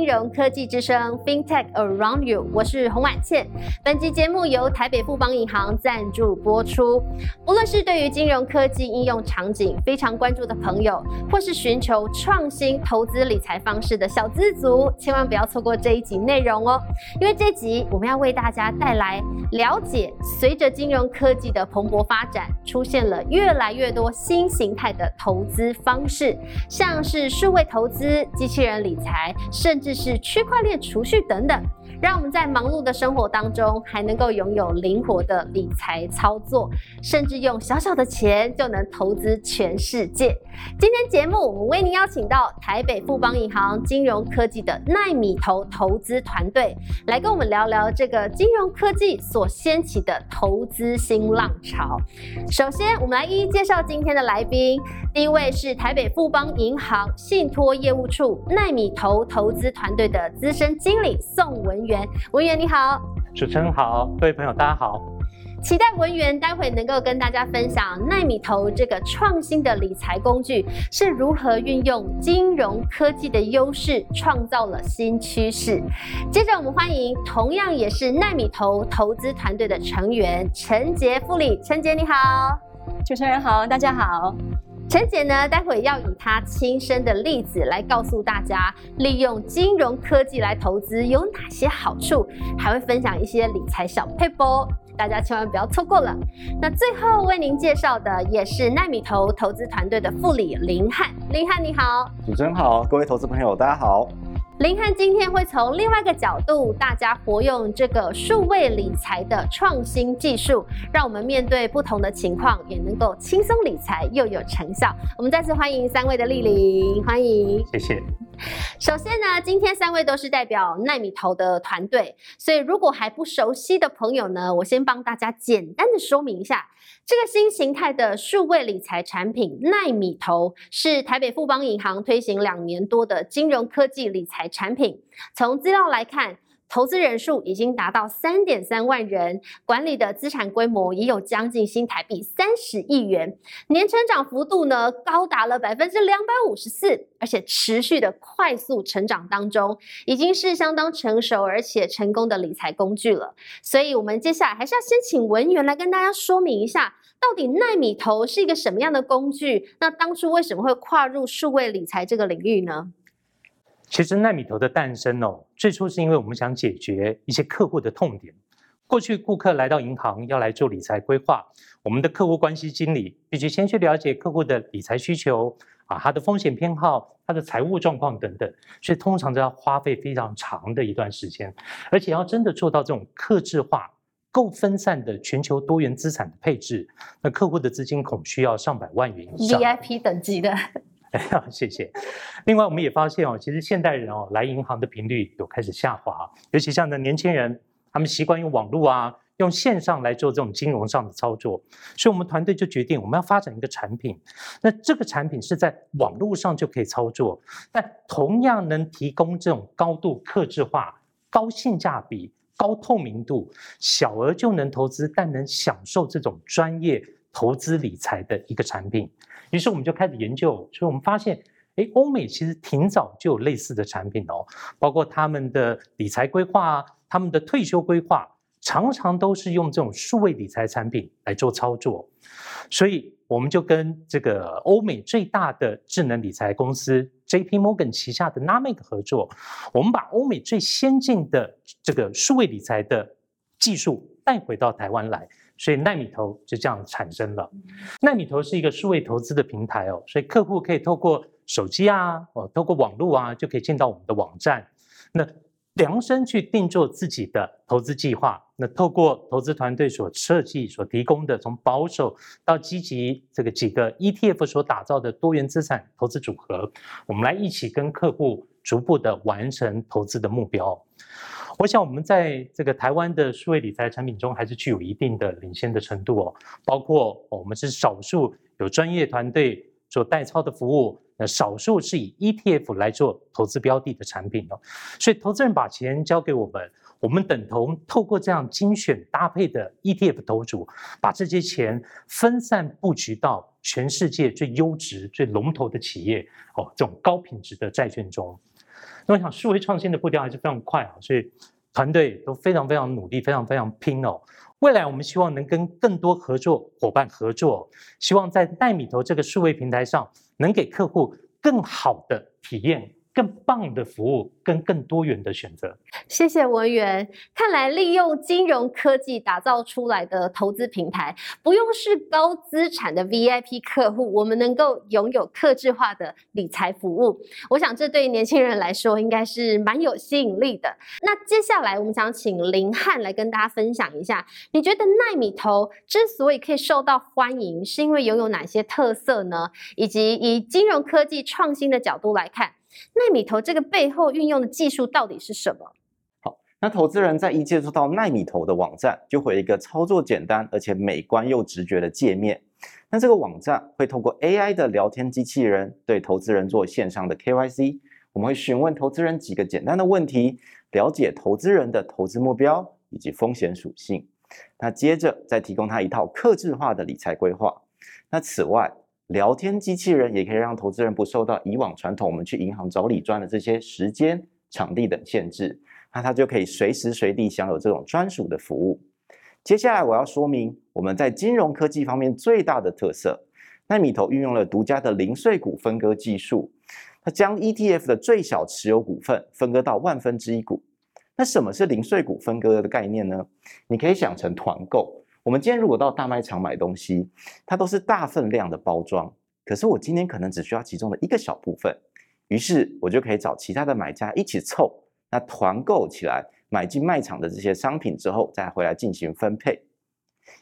金融科技之声 FinTech Around You，我是洪婉倩。本集节目由台北富邦银行赞助播出。无论是对于金融科技应用场景非常关注的朋友，或是寻求创新投资理财方式的小资族，千万不要错过这一集内容哦。因为这集我们要为大家带来了解，随着金融科技的蓬勃发展，出现了越来越多新形态的投资方式，像是数位投资、机器人理财，甚至是区块链储蓄等等，让我们在忙碌的生活当中还能够拥有灵活的理财操作，甚至用小小的钱就能投资全世界。今天节目我们为您邀请到台北富邦银行金融科技的奈米投投资团队，来跟我们聊聊这个金融科技所掀起的投资新浪潮。首先，我们来一一介绍今天的来宾。第一位是台北富邦银行信托业务处奈米投投资团队的资深经理宋文元，文员你好，主持人好，各位朋友大家好。期待文员待会能够跟大家分享奈米投这个创新的理财工具是如何运用金融科技的优势创造了新趋势。接着我们欢迎同样也是奈米投投资团队的成员陈杰副理，陈杰你好，主持人好，大家好。陈姐呢，待会要以她亲身的例子来告诉大家，利用金融科技来投资有哪些好处，还会分享一些理财小配波。大家千万不要错过了。那最后为您介绍的也是奈米投投资团队的副理林汉。林汉你好，主持人好，各位投资朋友大家好。林汉今天会从另外一个角度，大家活用这个数位理财的创新技术，让我们面对不同的情况也能够轻松理财又有成效。我们再次欢迎三位的莅临，欢迎，谢谢。首先呢，今天三位都是代表奈米投的团队，所以如果还不熟悉的朋友呢，我先帮大家简单的说明一下。这个新形态的数位理财产品奈米投是台北富邦银行推行两年多的金融科技理财产品。从资料来看。投资人数已经达到三点三万人，管理的资产规模也有将近新台币三十亿元，年成长幅度呢高达了百分之两百五十四，而且持续的快速成长当中，已经是相当成熟而且成功的理财工具了。所以，我们接下来还是要先请文员来跟大家说明一下，到底奈米投是一个什么样的工具？那当初为什么会跨入数位理财这个领域呢？其实奈米投的诞生哦，最初是因为我们想解决一些客户的痛点。过去顾客来到银行要来做理财规划，我们的客户关系经理必须先去了解客户的理财需求啊，他的风险偏好、他的财务状况等等，所以通常都要花费非常长的一段时间，而且要真的做到这种克制化、够分散的全球多元资产的配置，那客户的资金恐需要上百万元以上，VIP 等级的。谢谢。另外，我们也发现哦，其实现代人哦来银行的频率有开始下滑，尤其像的年轻人，他们习惯用网络啊，用线上来做这种金融上的操作，所以我们团队就决定我们要发展一个产品。那这个产品是在网络上就可以操作，但同样能提供这种高度克制化、高性价比、高透明度、小额就能投资，但能享受这种专业投资理财的一个产品。于是我们就开始研究，所以我们发现，哎，欧美其实挺早就有类似的产品哦，包括他们的理财规划啊、他们的退休规划，常常都是用这种数位理财产品来做操作。所以我们就跟这个欧美最大的智能理财公司 J.P. Morgan 旗下的 Namic 合作，我们把欧美最先进的这个数位理财的技术带回到台湾来。所以奈米投就这样产生了。奈米投是一个数位投资的平台哦，所以客户可以透过手机啊，哦，透过网络啊，就可以进到我们的网站，那量身去定做自己的投资计划。那透过投资团队所设计、所提供的从保守到积极这个几个 ETF 所打造的多元资产投资组合，我们来一起跟客户逐步的完成投资的目标。我想，我们在这个台湾的数位理财产品中，还是具有一定的领先的程度哦。包括我们是少数有专业团队做代操的服务，那少数是以 ETF 来做投资标的的产品哦。所以，投资人把钱交给我们，我们等同透过这样精选搭配的 ETF 投组，把这些钱分散布局到全世界最优质、最龙头的企业哦，这种高品质的债券中。那我想数位创新的步调还是非常快啊，所以团队都非常非常努力，非常非常拼哦。未来我们希望能跟更多合作伙伴合作，希望在奈米头这个数位平台上，能给客户更好的体验。更棒的服务跟更多元的选择。谢谢文员。看来利用金融科技打造出来的投资平台，不用是高资产的 VIP 客户，我们能够拥有客制化的理财服务。我想这对年轻人来说应该是蛮有吸引力的。那接下来我们想请林汉来跟大家分享一下，你觉得奈米投之所以可以受到欢迎，是因为拥有哪些特色呢？以及以金融科技创新的角度来看。奈米投这个背后运用的技术到底是什么？好，那投资人在一接触到奈米投的网站，就会有一个操作简单而且美观又直觉的界面。那这个网站会透过 AI 的聊天机器人对投资人做线上的 KYC，我们会询问投资人几个简单的问题，了解投资人的投资目标以及风险属性。那接着再提供他一套客制化的理财规划。那此外，聊天机器人也可以让投资人不受到以往传统我们去银行找理专的这些时间、场地等限制，那他就可以随时随地享有这种专属的服务。接下来我要说明我们在金融科技方面最大的特色，奈米投运用了独家的零碎股分割技术，它将 ETF 的最小持有股份分割到万分之一股。那什么是零碎股分割的概念呢？你可以想成团购。我们今天如果到大卖场买东西，它都是大分量的包装，可是我今天可能只需要其中的一个小部分，于是我就可以找其他的买家一起凑，那团购起来买进卖场的这些商品之后，再回来进行分配。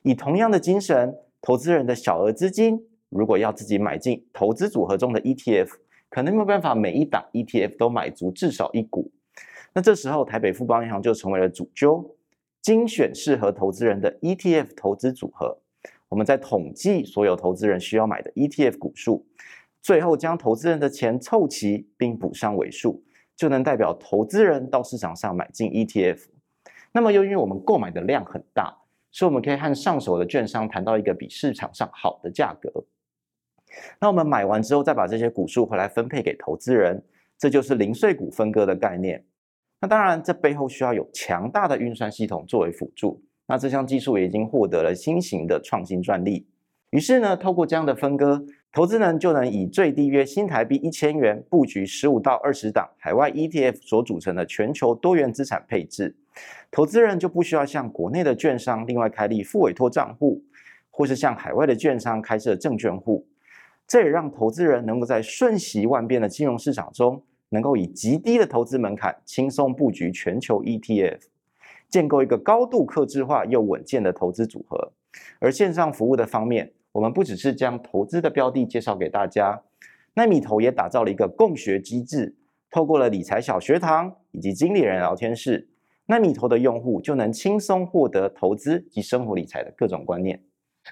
以同样的精神，投资人的小额资金如果要自己买进投资组合中的 ETF，可能没有办法每一档 ETF 都买足至少一股，那这时候台北富邦银行就成为了主揪。精选适合投资人的 ETF 投资组合，我们在统计所有投资人需要买的 ETF 股数，最后将投资人的钱凑齐并补上尾数，就能代表投资人到市场上买进 ETF。那么，由于我们购买的量很大，所以我们可以和上手的券商谈到一个比市场上好的价格。那我们买完之后，再把这些股数回来分配给投资人，这就是零碎股分割的概念。那当然，这背后需要有强大的运算系统作为辅助。那这项技术也已经获得了新型的创新专利。于是呢，透过这样的分割，投资人就能以最低约新台币一千元布局十五到二十档海外 ETF 所组成的全球多元资产配置。投资人就不需要向国内的券商另外开立副委托账户，或是向海外的券商开设证券户。这也让投资人能够在瞬息万变的金融市场中。能够以极低的投资门槛轻松布局全球 ETF，建构一个高度克制化又稳健的投资组合。而线上服务的方面，我们不只是将投资的标的介绍给大家，奈米投也打造了一个共学机制，透过了理财小学堂以及经理人聊天室，奈米投的用户就能轻松获得投资及生活理财的各种观念。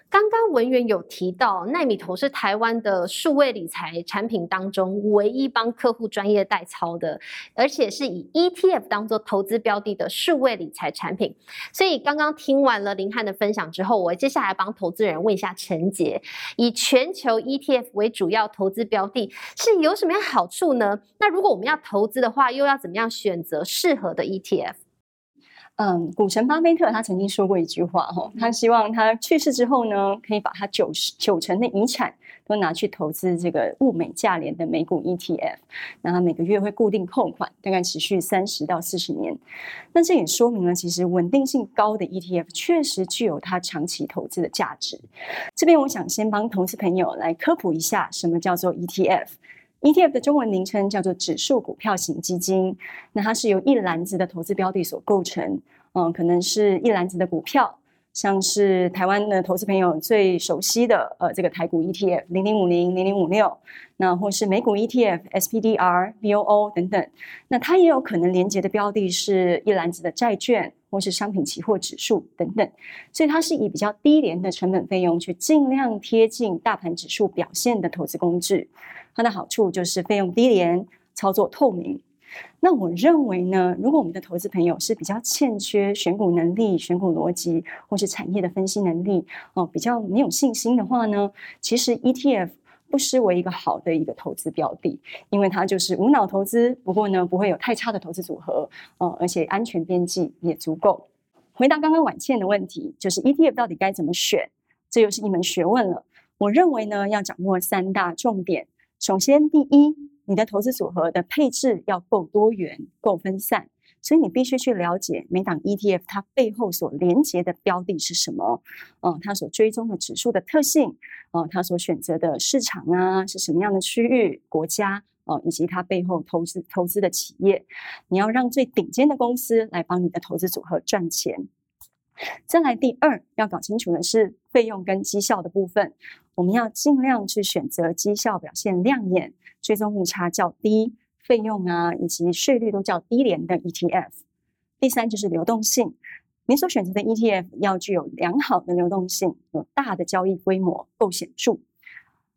刚刚文员有提到，奈米投是台湾的数位理财产品当中唯一帮客户专业代操的，而且是以 ETF 当做投资标的的数位理财产品。所以刚刚听完了林汉的分享之后，我接下来帮投资人问一下陈杰：以全球 ETF 为主要投资标的，是有什么样好处呢？那如果我们要投资的话，又要怎么样选择适合的 ETF？嗯，股神巴菲特他曾经说过一句话哈，他希望他去世之后呢，可以把他九十九成的遗产都拿去投资这个物美价廉的美股 ETF，那他每个月会固定扣款，大概持续三十到四十年。那这也说明了，其实稳定性高的 ETF 确实具有它长期投资的价值。这边我想先帮投资朋友来科普一下，什么叫做 ETF。ETF 的中文名称叫做指数股票型基金，那它是由一篮子的投资标的所构成，嗯，可能是一篮子的股票，像是台湾的投资朋友最熟悉的呃这个台股 ETF 零零五零零零五六，那或是美股 ETF SPDR VOO 等等，那它也有可能连接的标的是一篮子的债券或是商品期货指数等等，所以它是以比较低廉的成本费用去尽量贴近大盘指数表现的投资工具。它的好处就是费用低廉、操作透明。那我认为呢，如果我们的投资朋友是比较欠缺选股能力、选股逻辑或是产业的分析能力哦，比较没有信心的话呢，其实 ETF。不失为一个好的一个投资标的，因为它就是无脑投资，不过呢不会有太差的投资组合，呃，而且安全边际也足够。回答刚刚婉倩的问题，就是 ETF 到底该怎么选，这又是一门学问了。我认为呢，要掌握三大重点。首先，第一，你的投资组合的配置要够多元、够分散。所以你必须去了解每档 ETF 它背后所连接的标的是什么，嗯，它所追踪的指数的特性，嗯，它所选择的市场啊是什么样的区域、国家，哦，以及它背后投资投资的企业，你要让最顶尖的公司来帮你的投资组合赚钱。再来，第二要搞清楚的是费用跟绩效的部分，我们要尽量去选择绩效表现亮眼、追踪误差较低。费用啊，以及税率都较低廉的 ETF。第三就是流动性，你所选择的 ETF 要具有良好的流动性，有大的交易规模，够显著。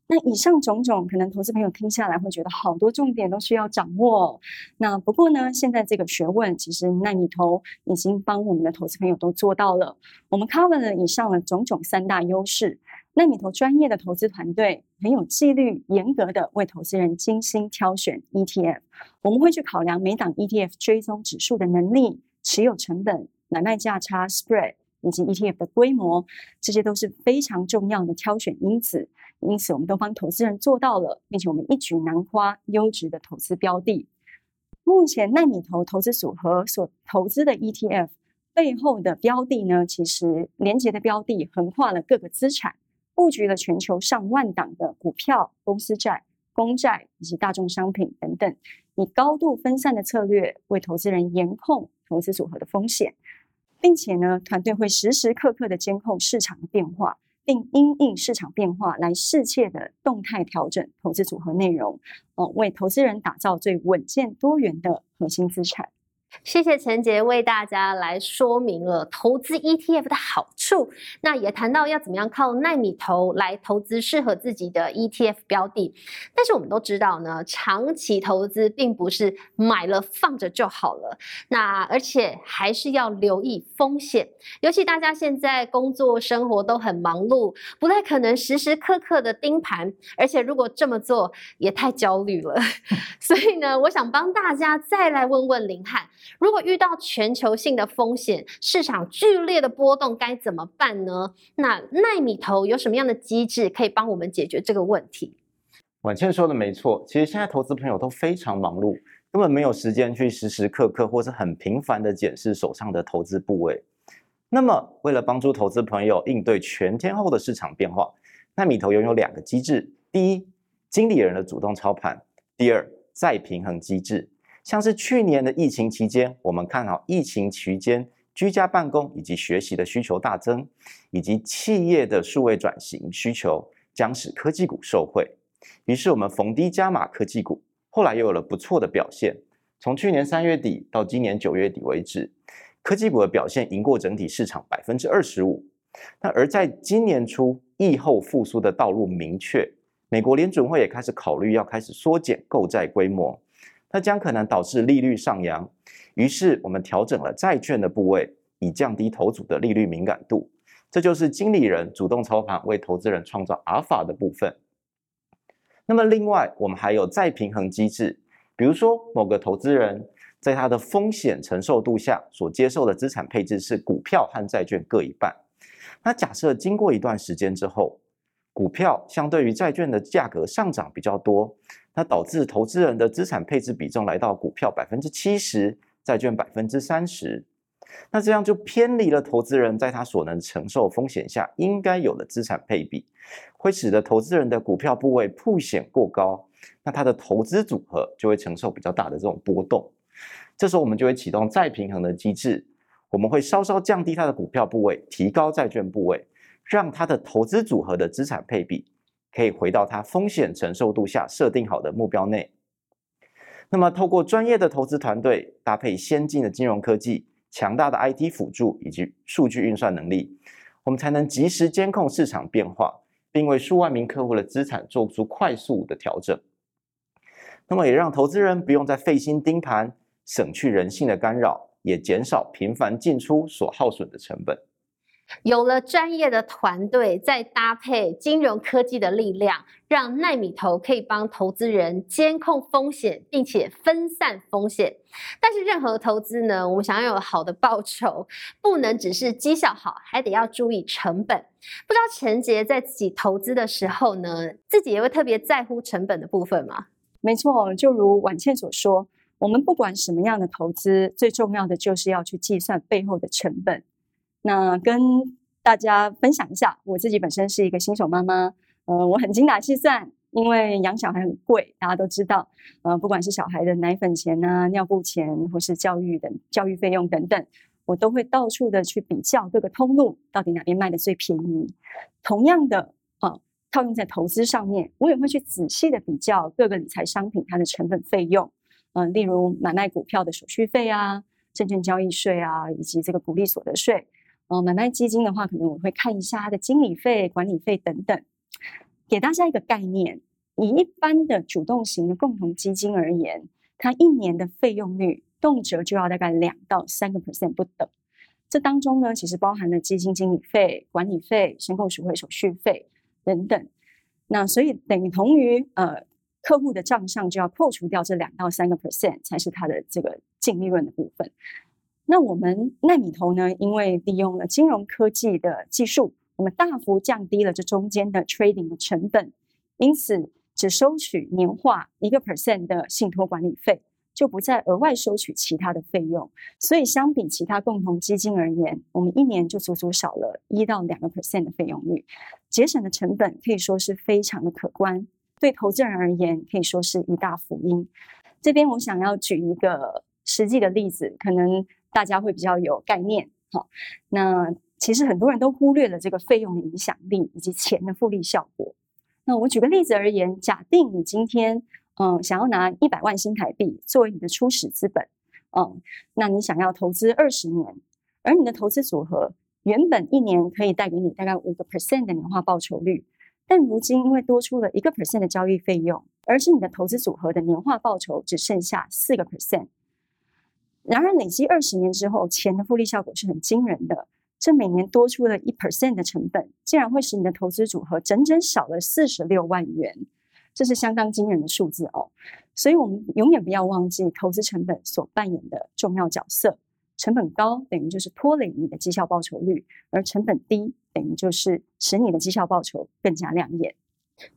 那以上种种，可能投资朋友听下来会觉得好多重点都需要掌握。那不过呢，现在这个学问，其实奈米投已经帮我们的投资朋友都做到了。我们 cover 了以上的种种三大优势。奈米投专业的投资团队很有纪律、严格的为投资人精心挑选 ETF。我们会去考量每档 ETF 追踪指数的能力、持有成本、买卖价差 （spread） 以及 ETF 的规模，这些都是非常重要的挑选因子。因此，我们都帮投资人做到了，并且我们一举囊括优质的投资标的。目前奈米投投资组合所投资的 ETF 背后的标的呢，其实连接的标的横跨了各个资产。布局了全球上万档的股票、公司债、公债以及大众商品等等，以高度分散的策略为投资人严控投资组合的风险，并且呢，团队会时时刻刻的监控市场的变化，并因应市场变化来适切的动态调整投资组合内容，哦，为投资人打造最稳健多元的核心资产。谢谢陈杰为大家来说明了投资 ETF 的好处，那也谈到要怎么样靠奈米投来投资适合自己的 ETF 标的。但是我们都知道呢，长期投资并不是买了放着就好了，那而且还是要留意风险。尤其大家现在工作生活都很忙碌，不太可能时时刻刻的盯盘，而且如果这么做也太焦虑了。所以呢，我想帮大家再来问问林汉。如果遇到全球性的风险，市场剧烈的波动，该怎么办呢？那奈米投有什么样的机制可以帮我们解决这个问题？婉倩说的没错，其实现在投资朋友都非常忙碌，根本没有时间去时时刻刻或是很频繁的检视手上的投资部位。那么，为了帮助投资朋友应对全天候的市场变化，奈米投拥有两个机制：第一，经理人的主动操盘；第二，再平衡机制。像是去年的疫情期间，我们看好疫情期间居家办公以及学习的需求大增，以及企业的数位转型需求将使科技股受惠。于是我们逢低加码科技股，后来又有了不错的表现。从去年三月底到今年九月底为止，科技股的表现赢过整体市场百分之二十五。那而在今年初，疫后复苏的道路明确，美国联准会也开始考虑要开始缩减购债规模。它将可能导致利率上扬，于是我们调整了债券的部位，以降低投组的利率敏感度。这就是经理人主动操盘为投资人创造阿尔法的部分。那么另外，我们还有再平衡机制，比如说某个投资人在他的风险承受度下所接受的资产配置是股票和债券各一半。那假设经过一段时间之后，股票相对于债券的价格上涨比较多。那导致投资人的资产配置比重来到股票百分之七十，债券百分之三十，那这样就偏离了投资人在他所能承受风险下应该有的资产配比，会使得投资人的股票部位铺显过高，那他的投资组合就会承受比较大的这种波动。这时候我们就会启动再平衡的机制，我们会稍稍降低他的股票部位，提高债券部位，让他的投资组合的资产配比。可以回到它风险承受度下设定好的目标内。那么，透过专业的投资团队搭配先进的金融科技、强大的 IT 辅助以及数据运算能力，我们才能及时监控市场变化，并为数万名客户的资产做出快速的调整。那么，也让投资人不用再费心盯盘，省去人性的干扰，也减少频繁进出所耗损的成本。有了专业的团队，再搭配金融科技的力量，让奈米投可以帮投资人监控风险，并且分散风险。但是任何投资呢，我们想要有好的报酬，不能只是绩效好，还得要注意成本。不知道陈杰在自己投资的时候呢，自己也会特别在乎成本的部分吗？没错，就如婉倩所说，我们不管什么样的投资，最重要的就是要去计算背后的成本。那跟大家分享一下，我自己本身是一个新手妈妈，呃，我很精打细算，因为养小孩很贵，大家都知道，呃，不管是小孩的奶粉钱啊、尿布钱，或是教育等教育费用等等，我都会到处的去比较各个通路到底哪边卖的最便宜。同样的，啊，套用在投资上面，我也会去仔细的比较各个理财商品它的成本费用，嗯，例如买卖股票的手续费啊、证券交易税啊，以及这个股利所得税。呃，买卖基金的话，可能我会看一下它的经理费、管理费等等，给大家一个概念。以一般的主动型的共同基金而言，它一年的费用率动辄就要大概两到三个 percent 不等。这当中呢，其实包含了基金经理费、管理费、申购赎回手续费等等。那所以等同于呃，客户的账上就要扣除掉这两到三个 percent，才是它的这个净利润的部分。那我们奈米投呢？因为利用了金融科技的技术，我们大幅降低了这中间的 trading 的成本，因此只收取年化一个 percent 的信托管理费，就不再额外收取其他的费用。所以相比其他共同基金而言，我们一年就足足少了一到两个 percent 的费用率，节省的成本可以说是非常的可观。对投资人而言，可以说是一大福音。这边我想要举一个实际的例子，可能。大家会比较有概念，好，那其实很多人都忽略了这个费用的影响力以及钱的复利效果。那我举个例子而言，假定你今天嗯想要拿一百万新台币作为你的初始资本，嗯，那你想要投资二十年，而你的投资组合原本一年可以带给你大概五个 percent 的年化报酬率，但如今因为多出了一个 percent 的交易费用，而是你的投资组合的年化报酬只剩下四个 percent。然而，累积二十年之后，钱的复利效果是很惊人的。这每年多出了一 percent 的成本，竟然会使你的投资组合整整少了四十六万元，这是相当惊人的数字哦。所以，我们永远不要忘记投资成本所扮演的重要角色。成本高等于就是拖累你的绩效报酬率，而成本低等于就是使你的绩效报酬更加亮眼。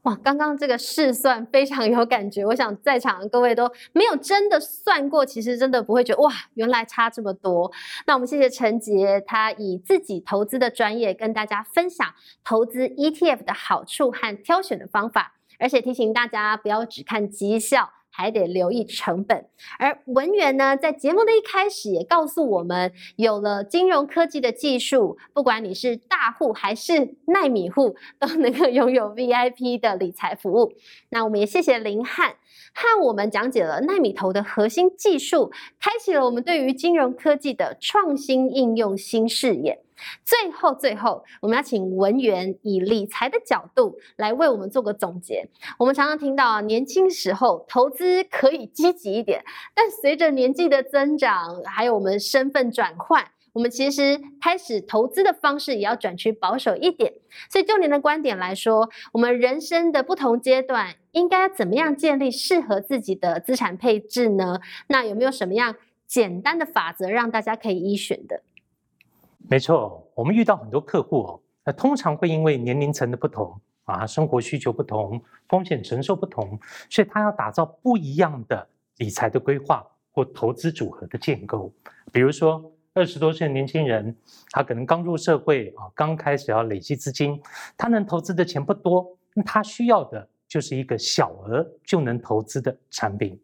哇，刚刚这个试算非常有感觉，我想在场的各位都没有真的算过，其实真的不会觉得哇，原来差这么多。那我们谢谢陈杰，他以自己投资的专业跟大家分享投资 ETF 的好处和挑选的方法，而且提醒大家不要只看绩效。还得留意成本，而文员呢，在节目的一开始也告诉我们，有了金融科技的技术，不管你是大户还是奈米户，都能够拥有 VIP 的理财服务。那我们也谢谢林汉，和我们讲解了奈米投的核心技术，开启了我们对于金融科技的创新应用新视野。最后，最后，我们要请文员以理财的角度来为我们做个总结。我们常常听到，年轻时候投资可以积极一点，但随着年纪的增长，还有我们身份转换，我们其实开始投资的方式也要转趋保守一点。所以，就您的观点来说，我们人生的不同阶段应该怎么样建立适合自己的资产配置呢？那有没有什么样简单的法则让大家可以依循的？没错，我们遇到很多客户哦，那通常会因为年龄层的不同啊，生活需求不同，风险承受不同，所以他要打造不一样的理财的规划或投资组合的建构。比如说，二十多岁的年轻人，他可能刚入社会啊，刚开始要累积资金，他能投资的钱不多，那他需要的就是一个小额就能投资的产品。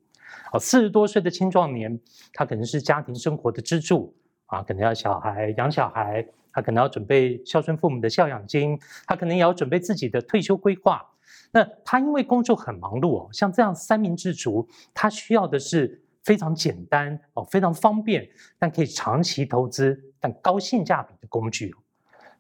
哦，四十多岁的青壮年，他可能是家庭生活的支柱。啊，可能要小孩养小孩，他可能要准备孝顺父母的孝养金，他可能也要准备自己的退休规划。那他因为工作很忙碌哦，像这样三明治族，他需要的是非常简单哦，非常方便，但可以长期投资但高性价比的工具。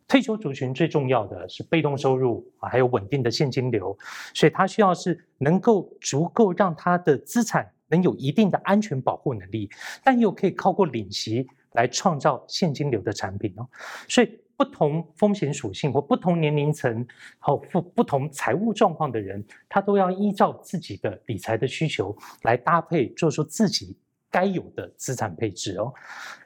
退休族群最重要的是被动收入啊，还有稳定的现金流，所以他需要是能够足够让他的资产能有一定的安全保护能力，但又可以靠过领息。来创造现金流的产品哦，所以不同风险属性或不同年龄层和不不同财务状况的人，他都要依照自己的理财的需求来搭配，做出自己该有的资产配置哦。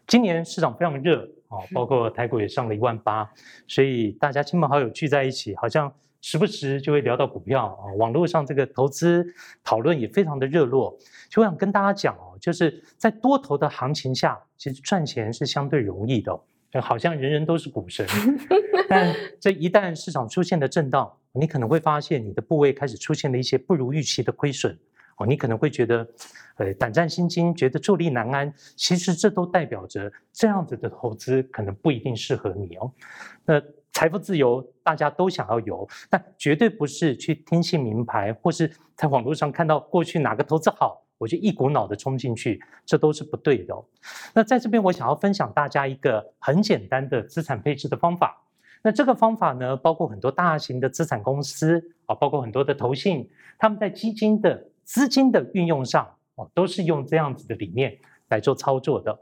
今年市场非常热哦，包括台股也上了一万八，所以大家亲朋好友聚在一起，好像时不时就会聊到股票啊。网络上这个投资讨论也非常的热络。就我想跟大家讲哦，就是在多头的行情下，其实赚钱是相对容易的。好像人人都是股神，但这一旦市场出现了震荡，你可能会发现你的部位开始出现了一些不如预期的亏损哦，你可能会觉得呃胆战心惊，觉得坐立难安。其实这都代表着这样子的投资可能不一定适合你哦。那财富自由大家都想要有，但绝对不是去听信名牌，或是在网络上看到过去哪个投资好。我就一股脑的冲进去，这都是不对的。那在这边，我想要分享大家一个很简单的资产配置的方法。那这个方法呢，包括很多大型的资产公司啊，包括很多的投信，他们在基金的资金的运用上哦，都是用这样子的理念来做操作的。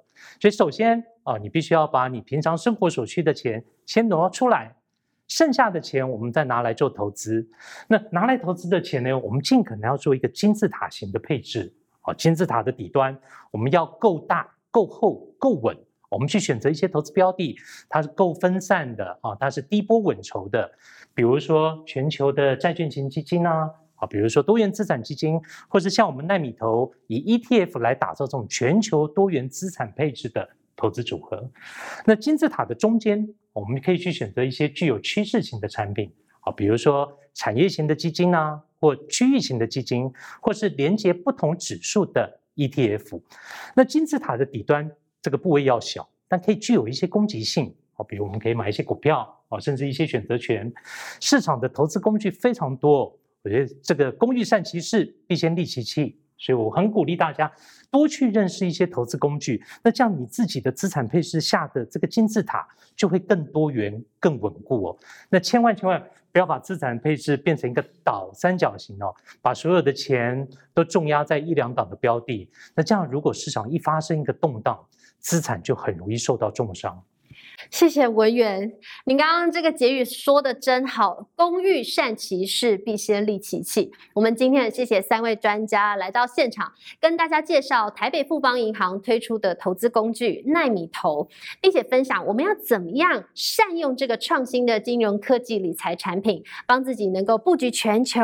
所以，首先啊，你必须要把你平常生活所需的钱先挪出来，剩下的钱我们再拿来做投资。那拿来投资的钱呢，我们尽可能要做一个金字塔型的配置。啊，金字塔的底端，我们要够大、够厚、够稳。我们去选择一些投资标的，它是够分散的啊，它是低波稳筹的。比如说全球的债券型基金啊，啊，比如说多元资产基金，或是像我们奈米投以 ETF 来打造这种全球多元资产配置的投资组合。那金字塔的中间，我们可以去选择一些具有趋势型的产品啊，比如说产业型的基金啊。或区域型的基金，或是连接不同指数的 ETF，那金字塔的底端这个部位要小，但可以具有一些攻击性啊。比如我们可以买一些股票啊，甚至一些选择权。市场的投资工具非常多，我觉得这个工欲善其事，必先利其器。所以我很鼓励大家多去认识一些投资工具，那这样你自己的资产配置下的这个金字塔就会更多元、更稳固哦。那千万千万。不要把资产配置变成一个倒三角形哦，把所有的钱都重压在一两档的标的，那这样如果市场一发生一个动荡，资产就很容易受到重伤。谢谢文员，您刚刚这个结语说的真好，工欲善其事，必先利其器。我们今天也谢谢三位专家来到现场，跟大家介绍台北富邦银行推出的投资工具奈米投，并且分享我们要怎么样善用这个创新的金融科技理财产品，帮自己能够布局全球，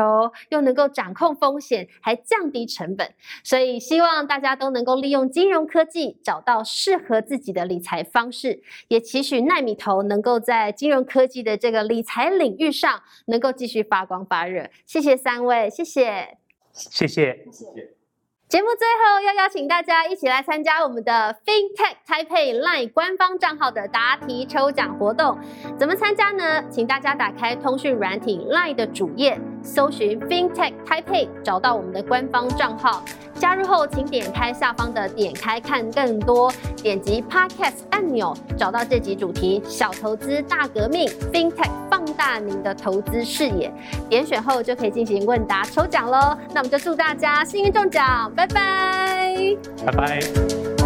又能够掌控风险，还降低成本。所以希望大家都能够利用金融科技，找到适合自己的理财方式，也期许许。奈米投能够在金融科技的这个理财领域上，能够继续发光发热。谢谢三位，谢谢，谢谢，谢谢。节目最后要邀请大家一起来参加我们的 FinTech Taipei Line 官方账号的答题抽奖活动。怎么参加呢？请大家打开通讯软体 Line 的主页，搜寻 FinTech Taipei，找到我们的官方账号。加入后，请点开下方的“点开看更多”，点击 Podcast 按钮，找到这集主题“小投资大革命 ”，FinTech 放大您的投资视野。点选后就可以进行问答抽奖喽。那我们就祝大家幸运中奖！拜拜，拜拜。